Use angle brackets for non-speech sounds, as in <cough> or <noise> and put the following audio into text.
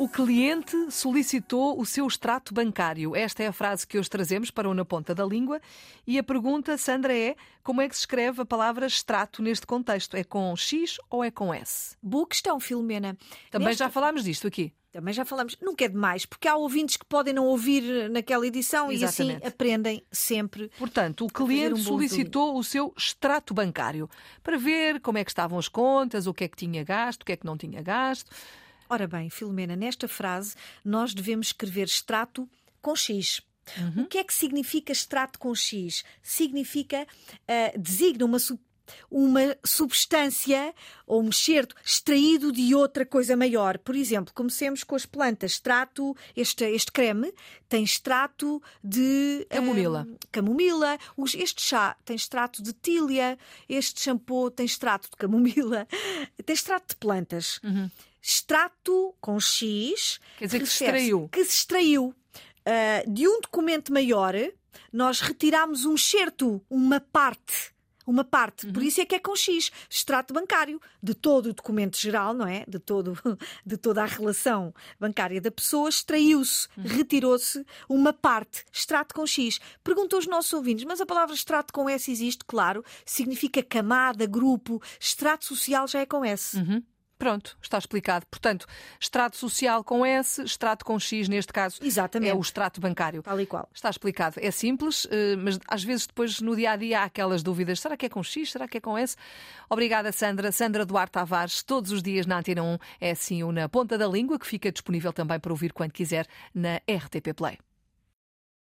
O cliente solicitou o seu extrato bancário. Esta é a frase que hoje trazemos para o Na Ponta da Língua. E a pergunta, Sandra, é como é que se escreve a palavra extrato neste contexto? É com X ou é com S? Boa questão, Filomena. Também Nesta- já falámos disto aqui. Também já falamos. Nunca é demais, porque há ouvintes que podem não ouvir naquela edição e assim Exatamente. aprendem sempre. Portanto, o cliente um solicitou o seu extrato bancário para ver como é que estavam as contas, o que é que tinha gasto, o que é que não tinha gasto. Ora bem, Filomena, nesta frase nós devemos escrever extrato com X. O que é que significa extrato com X? Significa, ah, designa uma, uma substância ou um excerto extraído de outra coisa maior. Por exemplo, comecemos com as plantas. Extrato, este, este creme tem extrato de Camomila. camomila. Os- Este chá tem extrato de tília. Este shampoo tem extrato de camomila. <laughs> Tem extrato de plantas. Extrato com X. Quer dizer que se extraiu. Que se extraiu ah, de um documento maior. Nós retiramos um excerto, uma parte. Uma parte, Uhum. por isso é que é com X, extrato bancário, de todo o documento geral, não é? De, todo, <laughs> de toda a relação bancária da pessoa, extraiu-se, Uhum. retirou-se uma parte, extrato com X. Perguntam os nossos ouvintes, mas a palavra extrato com S existe, claro, significa camada, grupo, extrato social já é com S. Uhum. Pronto, está explicado. Portanto, extrato social com S, extrato com X, neste caso, Exatamente. é o extrato bancário. Tal e qual. Está explicado. É simples, eh, mas às vezes depois no dia a dia há aquelas dúvidas. Será que é com X? Será que é com S? Obrigada, Sandra. Sandra Duarte Tavares, todos os dias na Antena 1 é assim o Na Ponta da Língua, que fica disponível também para ouvir quando quiser na RTP Play.